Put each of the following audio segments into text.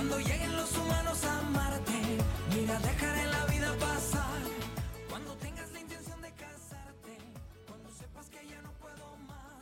Cuando lleguen los humanos a Marte, mira, dejaré la vida pasar. Cuando tengas la intención de casarte, cuando sepas que ya no puedo más,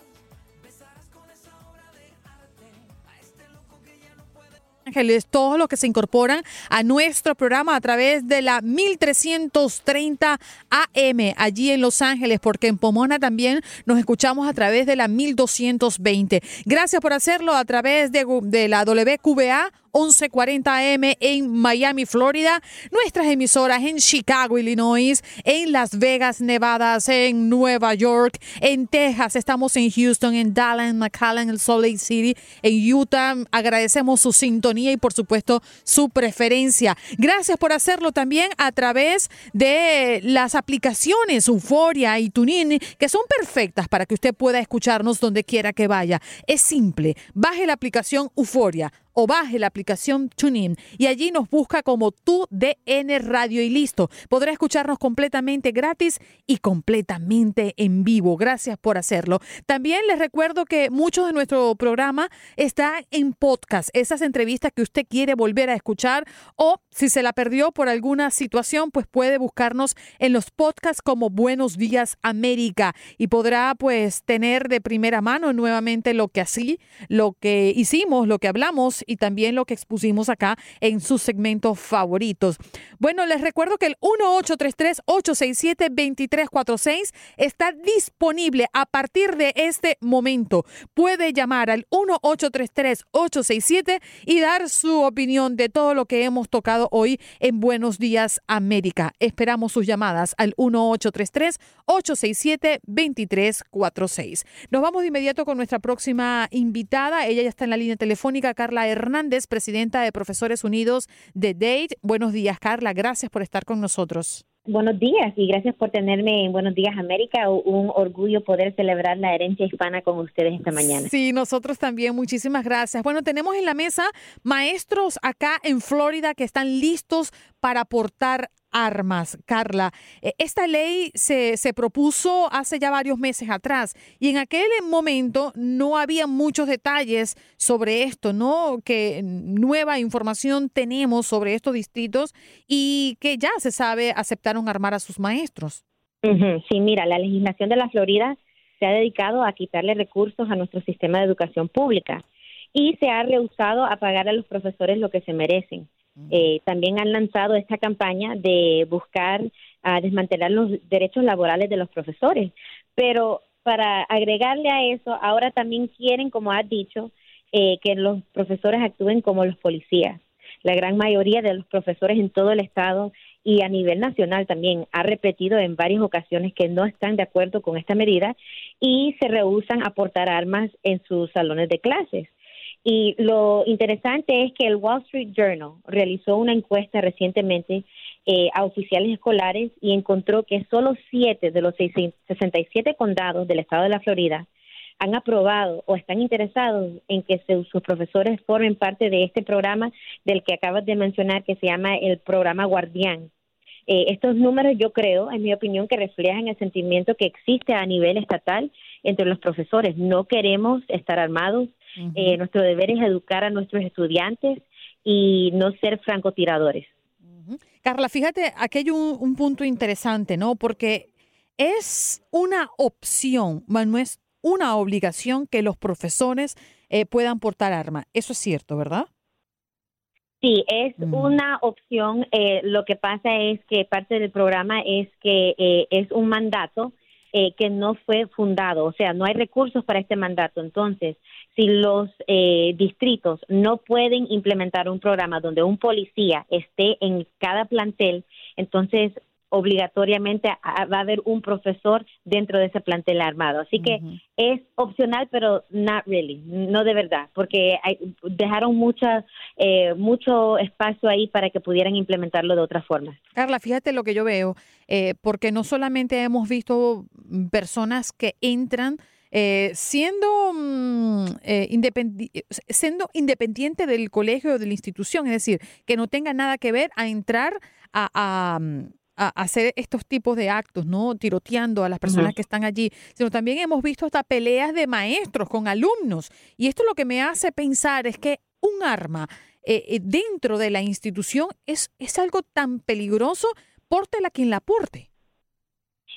besarás con esa obra de arte a este loco que ya no puede. Ángeles, todos los que se incorporan a nuestro programa a través de la 1330 AM allí en Los Ángeles, porque en Pomona también nos escuchamos a través de la 1220. Gracias por hacerlo a través de, de la WQBA 1140 AM en Miami, Florida, nuestras emisoras en Chicago, Illinois, en Las Vegas, Nevada, en Nueva York, en Texas, estamos en Houston, en Dallas, en McAllen, en Salt Lake City, en Utah. Agradecemos su sintonía y por supuesto su preferencia. Gracias por hacerlo también a través de las aplicaciones Euforia y TuneIn, que son perfectas para que usted pueda escucharnos donde quiera que vaya. Es simple, baje la aplicación Euforia o baje la aplicación TuneIn y allí nos busca como tu DN Radio y listo. Podrá escucharnos completamente gratis y completamente en vivo. Gracias por hacerlo. También les recuerdo que mucho de nuestro programa está en podcast, esas entrevistas que usted quiere volver a escuchar o si se la perdió por alguna situación, pues puede buscarnos en los podcasts como Buenos Días América y podrá pues tener de primera mano nuevamente lo que así, lo que hicimos, lo que hablamos y también lo que expusimos acá en sus segmentos favoritos. Bueno, les recuerdo que el 1833-867-2346 está disponible a partir de este momento. Puede llamar al 1833-867 y dar su opinión de todo lo que hemos tocado hoy en Buenos Días América. Esperamos sus llamadas al 1833-867-2346. Nos vamos de inmediato con nuestra próxima invitada. Ella ya está en la línea telefónica, Carla Hernández, presidenta de Profesores Unidos de DATE. Buenos días, Carla. Gracias por estar con nosotros. Buenos días y gracias por tenerme en Buenos Días América. Un orgullo poder celebrar la herencia hispana con ustedes esta mañana. Sí, nosotros también. Muchísimas gracias. Bueno, tenemos en la mesa maestros acá en Florida que están listos para aportar armas. Carla, eh, esta ley se, se, propuso hace ya varios meses atrás y en aquel momento no había muchos detalles sobre esto, ¿no? Que nueva información tenemos sobre estos distritos y que ya se sabe aceptaron armar a sus maestros. Sí, mira, la legislación de la Florida se ha dedicado a quitarle recursos a nuestro sistema de educación pública y se ha rehusado a pagar a los profesores lo que se merecen. Eh, también han lanzado esta campaña de buscar a desmantelar los derechos laborales de los profesores. Pero para agregarle a eso, ahora también quieren, como has dicho, eh, que los profesores actúen como los policías. La gran mayoría de los profesores en todo el estado y a nivel nacional también ha repetido en varias ocasiones que no están de acuerdo con esta medida y se rehusan a portar armas en sus salones de clases. Y lo interesante es que el Wall Street Journal realizó una encuesta recientemente eh, a oficiales escolares y encontró que solo siete de los 67 condados del estado de la Florida han aprobado o están interesados en que sus profesores formen parte de este programa del que acabas de mencionar que se llama el programa Guardián. Eh, estos números yo creo, en mi opinión, que reflejan el sentimiento que existe a nivel estatal entre los profesores. No queremos estar armados, eh, nuestro deber es educar a nuestros estudiantes y no ser francotiradores. Carla, fíjate, aquí hay un, punto interesante, ¿no? Porque es una opción, no es una obligación que los profesores eh, puedan portar arma. Eso es cierto, ¿verdad? Sí, es una opción. Eh, lo que pasa es que parte del programa es que es un mandato que no fue fundado, o sea, no hay recursos para este mandato. Entonces, si los eh, distritos no pueden implementar un programa donde un policía esté en cada plantel, entonces obligatoriamente va a haber un profesor dentro de ese plantel armado. Así que es opcional, pero not really, no de verdad, porque dejaron mucha, eh, mucho espacio ahí para que pudieran implementarlo de otra forma. Carla, fíjate lo que yo veo, eh, porque no solamente hemos visto personas que entran eh, siendo, mm, eh, independi siendo independiente del colegio o de la institución, es decir, que no tenga nada que ver a entrar a, mm, hacer estos tipos de actos, ¿no? Tiroteando a las personas que están allí, sino también hemos visto hasta peleas de maestros con alumnos. Y esto lo que me hace pensar es que un arma eh, dentro de la institución es, es algo tan peligroso, pórtela quien la porte.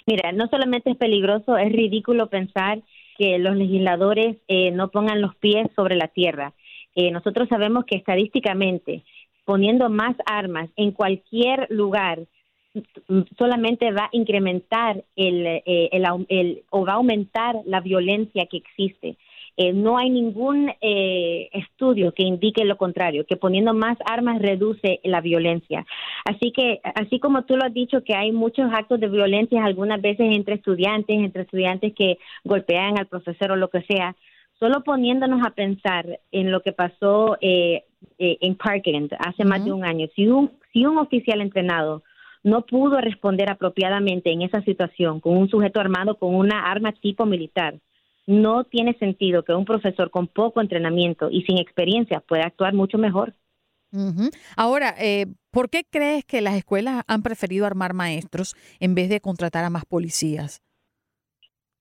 Mira, no solamente es peligroso, es ridículo pensar que los legisladores eh, no pongan los pies sobre la tierra. Eh, nosotros sabemos que estadísticamente poniendo más armas en cualquier lugar solamente va a incrementar el, eh, el, o va a aumentar la violencia que existe. Eh, no hay ningún eh, estudio que indique lo contrario, que poniendo más armas reduce la violencia. Así que, así como tú lo has dicho, que hay muchos actos de violencia algunas veces entre estudiantes, entre estudiantes que golpean al profesor o lo que sea, solo poniéndonos a pensar en lo que pasó eh, en Parkland hace más de un año, si un, si un oficial entrenado no pudo responder apropiadamente en esa situación con un sujeto armado con una arma tipo militar, no tiene sentido que un profesor con poco entrenamiento y sin experiencia pueda actuar mucho mejor. Ahora, eh, ¿por qué crees que las escuelas han preferido armar maestros en vez de contratar a más policías?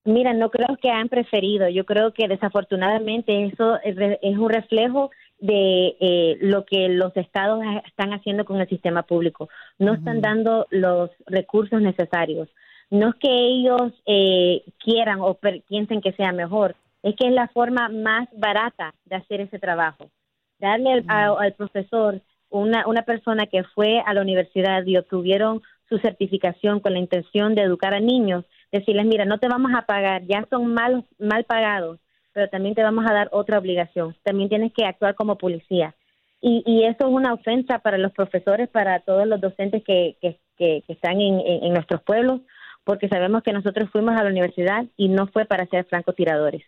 Mira, no creo que han preferido. Yo creo que desafortunadamente eso es un reflejo de eh, lo que los estados están haciendo con el sistema público. No están dando los recursos necesarios no es que ellos eh, quieran o piensen que sea mejor, es que es la forma más barata de hacer ese trabajo. Darle al, profesor una, una persona que fue a la universidad y obtuvieron su certificación con la intención de educar a niños, decirles, mira, no te vamos a pagar, ya son mal, mal pagados, pero también te vamos a dar otra obligación, también tienes que actuar como policía. Y, y eso es una ofensa para los profesores, para todos los docentes que, que, que, están en, en nuestros pueblos, porque sabemos que nosotros fuimos a la universidad y no fue para ser francotiradores.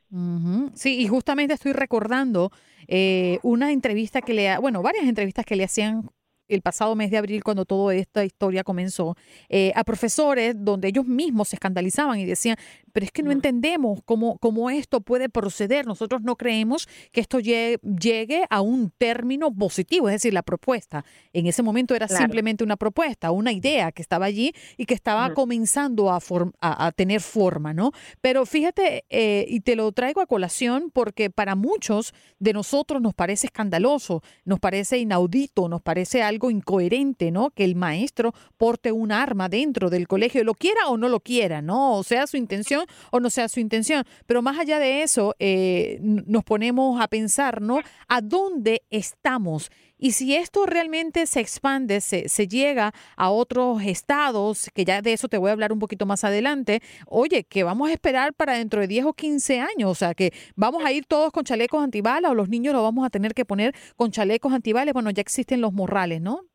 Sí, y justamente estoy recordando eh, una entrevista que le, bueno, varias entrevistas que le hacían el pasado mes de abril, cuando toda esta historia comenzó, eh, a profesores donde ellos mismos se escandalizaban y decían, pero es que no entendemos cómo, cómo esto puede proceder. Nosotros no creemos que esto llegue, a un término positivo, es decir, la propuesta. En ese momento era simplemente una propuesta, una idea que estaba allí y que estaba comenzando a, a, tener forma, ¿no? Pero fíjate, eh, y te lo traigo a colación porque para muchos de nosotros nos parece escandaloso, nos parece inaudito, nos parece algo incoherente, ¿no? Que el maestro porte un arma dentro del colegio, lo quiera o no lo quiera, ¿no? O sea su intención o no sea su intención. Pero más allá de eso, eh, nos ponemos a pensar, ¿no? ¿A dónde estamos? Y si esto realmente se expande, se, se, llega a otros estados, que ya de eso te voy a hablar un poquito más adelante, oye, que vamos a esperar para dentro de 10 o 15 años, o sea, que vamos a ir todos con chalecos antibalas o los niños lo vamos a tener que poner con chalecos antibales, bueno, ya existen los morrales, ¿no?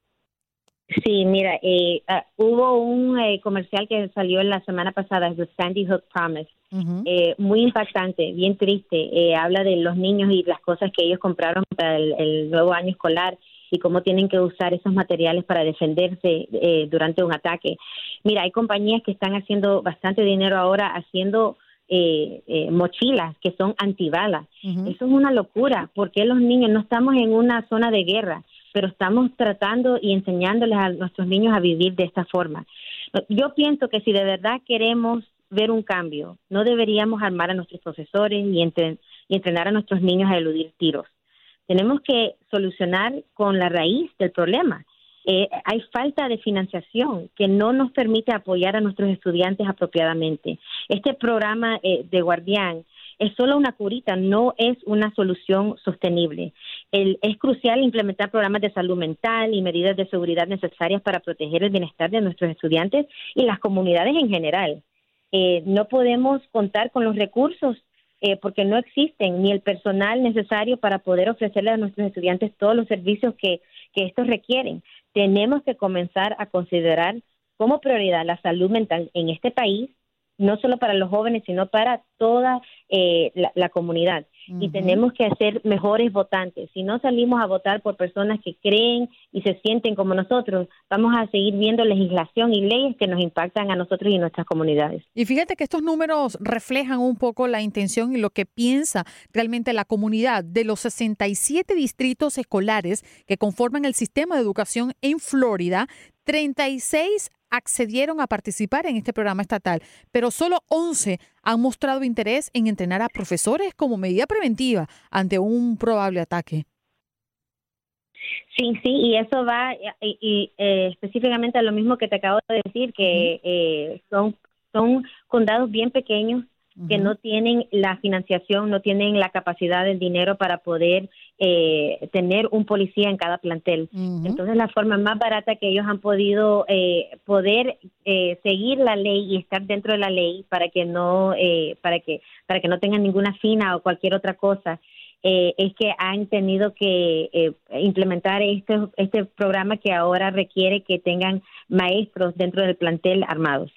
Sí, mira, eh, ah, hubo un eh, comercial que salió en la semana pasada, The Sandy Hook Promise, eh, muy impactante, bien triste. habla de los niños y las cosas que ellos compraron para el, nuevo año escolar y cómo tienen que usar esos materiales para defenderse durante un ataque. Mira, hay compañías que están haciendo bastante dinero ahora haciendo mochilas que son antibalas. Eso es una locura, porque los niños no estamos en una zona de guerra pero estamos tratando y enseñándoles a nuestros niños a vivir de esta forma. Yo pienso que si de verdad queremos ver un cambio, no deberíamos armar a nuestros profesores y, entrenar a nuestros niños a eludir tiros. Tenemos que solucionar con la raíz del problema. Eh, hay falta de financiación que no nos permite apoyar a nuestros estudiantes apropiadamente. Este programa eh, de guardián es solo una curita, no es una solución sostenible. Es crucial implementar programas de salud mental y medidas de seguridad necesarias para proteger el bienestar de nuestros estudiantes y las comunidades en general. Eh, no podemos contar con los recursos eh, porque no existen ni el personal necesario para poder ofrecerle a nuestros estudiantes todos los servicios que, que estos requieren. Tenemos que comenzar a considerar como prioridad la salud mental en este país no solo para los jóvenes, sino para toda eh, la, comunidad. Y tenemos que hacer mejores votantes. Si no salimos a votar por personas que creen y se sienten como nosotros, vamos a seguir viendo legislación y leyes que nos impactan a nosotros y nuestras comunidades. Y fíjate que estos números reflejan un poco la intención y lo que piensa realmente la comunidad de los 67 distritos escolares que conforman el sistema de educación en Florida. 36 accedieron a participar en este programa estatal, pero solo 11 han mostrado interés en entrenar a profesores como medida preventiva ante un probable ataque. Sí, sí, y eso va y, y, eh, específicamente a lo mismo que te acabo de decir, que eh, son, son condados bien pequeños que no tienen la financiación, no tienen la capacidad del dinero para poder eh, tener un policía en cada plantel. Entonces, la forma más barata que ellos han podido eh, poder eh, seguir la ley y estar dentro de la ley para que no eh, para que para que no tengan ninguna fina o cualquier otra cosa eh, es que han tenido que eh, implementar este, este programa que ahora requiere que tengan maestros dentro del plantel armados.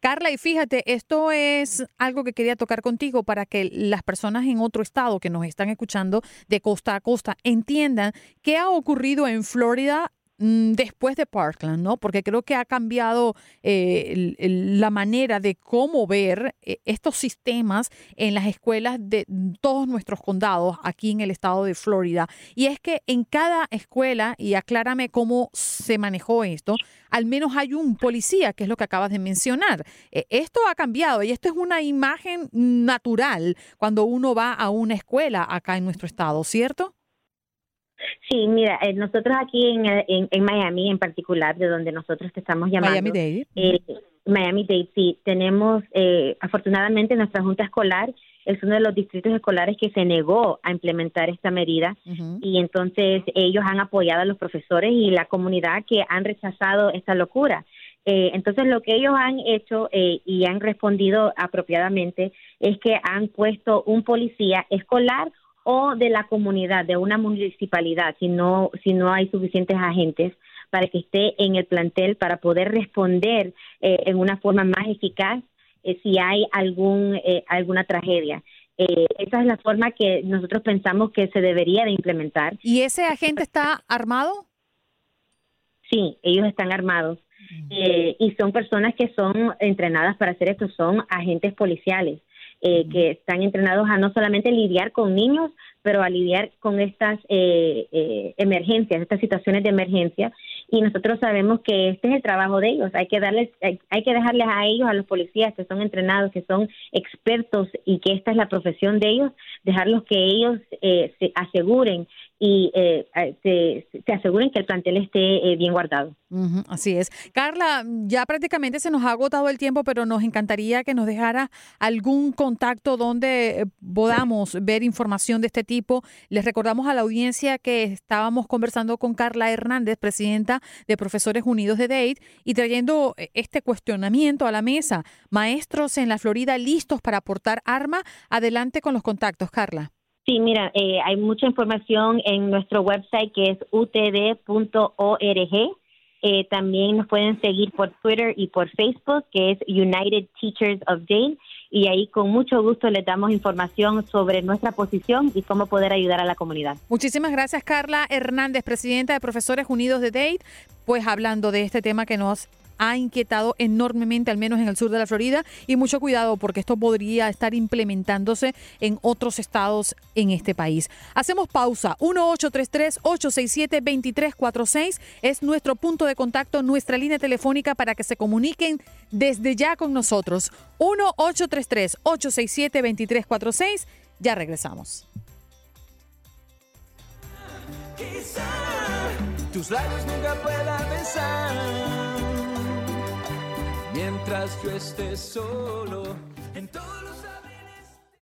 Carla, y fíjate, esto es algo que quería tocar contigo para que las personas en otro estado que nos están escuchando de costa a costa entiendan qué ha ocurrido en Florida después de Parkland, ¿no? Porque creo que ha cambiado eh, la manera de cómo ver eh, estos sistemas en las escuelas de todos nuestros condados aquí en el estado de Florida. Y es que en cada escuela, y aclárame cómo se manejó esto, al menos hay un policía, que es lo que acabas de mencionar. Eh, Esto ha cambiado y esto es una imagen natural cuando uno va a una escuela acá en nuestro estado, ¿cierto? Sí, mira, eh, nosotros aquí en, eh, en, en Miami en particular, de donde nosotros te estamos llamando, Miami-Dade. eh, Miami-Dade, sí, tenemos, eh, afortunadamente nuestra Junta Escolar es uno de los distritos escolares que se negó a implementar esta medida y entonces ellos han apoyado a los profesores y la comunidad que han rechazado esta locura. Eh, entonces lo que ellos han hecho eh, y han respondido apropiadamente es que han puesto un policía escolar o de la comunidad, de una municipalidad, si no, si no hay suficientes agentes para que esté en el plantel para poder responder eh, en una forma más eficaz eh, si hay algún eh, alguna tragedia. Eh, esa es la forma que nosotros pensamos que se debería de implementar. ¿Y ese agente está armado? Sí, ellos están armados eh, y son personas que son entrenadas para hacer esto, son agentes policiales eh, que están entrenados a no solamente lidiar con niños, pero a lidiar con estas eh, eh, emergencias, estas situaciones de emergencia. Y nosotros sabemos que este es el trabajo de ellos. Hay que darles, hay, hay que dejarles a ellos, a los policías que son entrenados, que son expertos y que esta es la profesión de ellos, dejarlos que ellos eh, se aseguren y eh, se, se aseguren que el plantel esté eh, bien guardado. Así es. Carla, ya prácticamente se nos ha agotado el tiempo, pero nos encantaría que nos dejara algún contacto donde eh, podamos ver información de este tipo. Les recordamos a la audiencia que estábamos conversando con Carla Hernández, presidenta de Profesores Unidos de Dade, y trayendo eh, este cuestionamiento a la mesa. Maestros en la Florida listos para aportar arma. Adelante con los contactos, Carla. Sí, mira, eh, hay mucha información en nuestro website que es utd.org. Eh, también nos pueden seguir por Twitter y por Facebook, que es United Teachers of Dade. Y ahí con mucho gusto les damos información sobre nuestra posición y cómo poder ayudar a la comunidad. Muchísimas gracias, Carla Hernández, presidenta de Profesores Unidos de Dade, pues hablando de este tema que nos ha inquietado enormemente, al menos en el sur de la Florida, y mucho cuidado porque esto podría estar implementándose en otros estados en este país. Hacemos pausa. 1-833-867-2346 es nuestro punto de contacto, nuestra línea telefónica para que se comuniquen desde ya con nosotros. 1-833-867-2346. Ya regresamos. Quizá tus labios nunca puedan besar. Mientras yo esté solo en todos los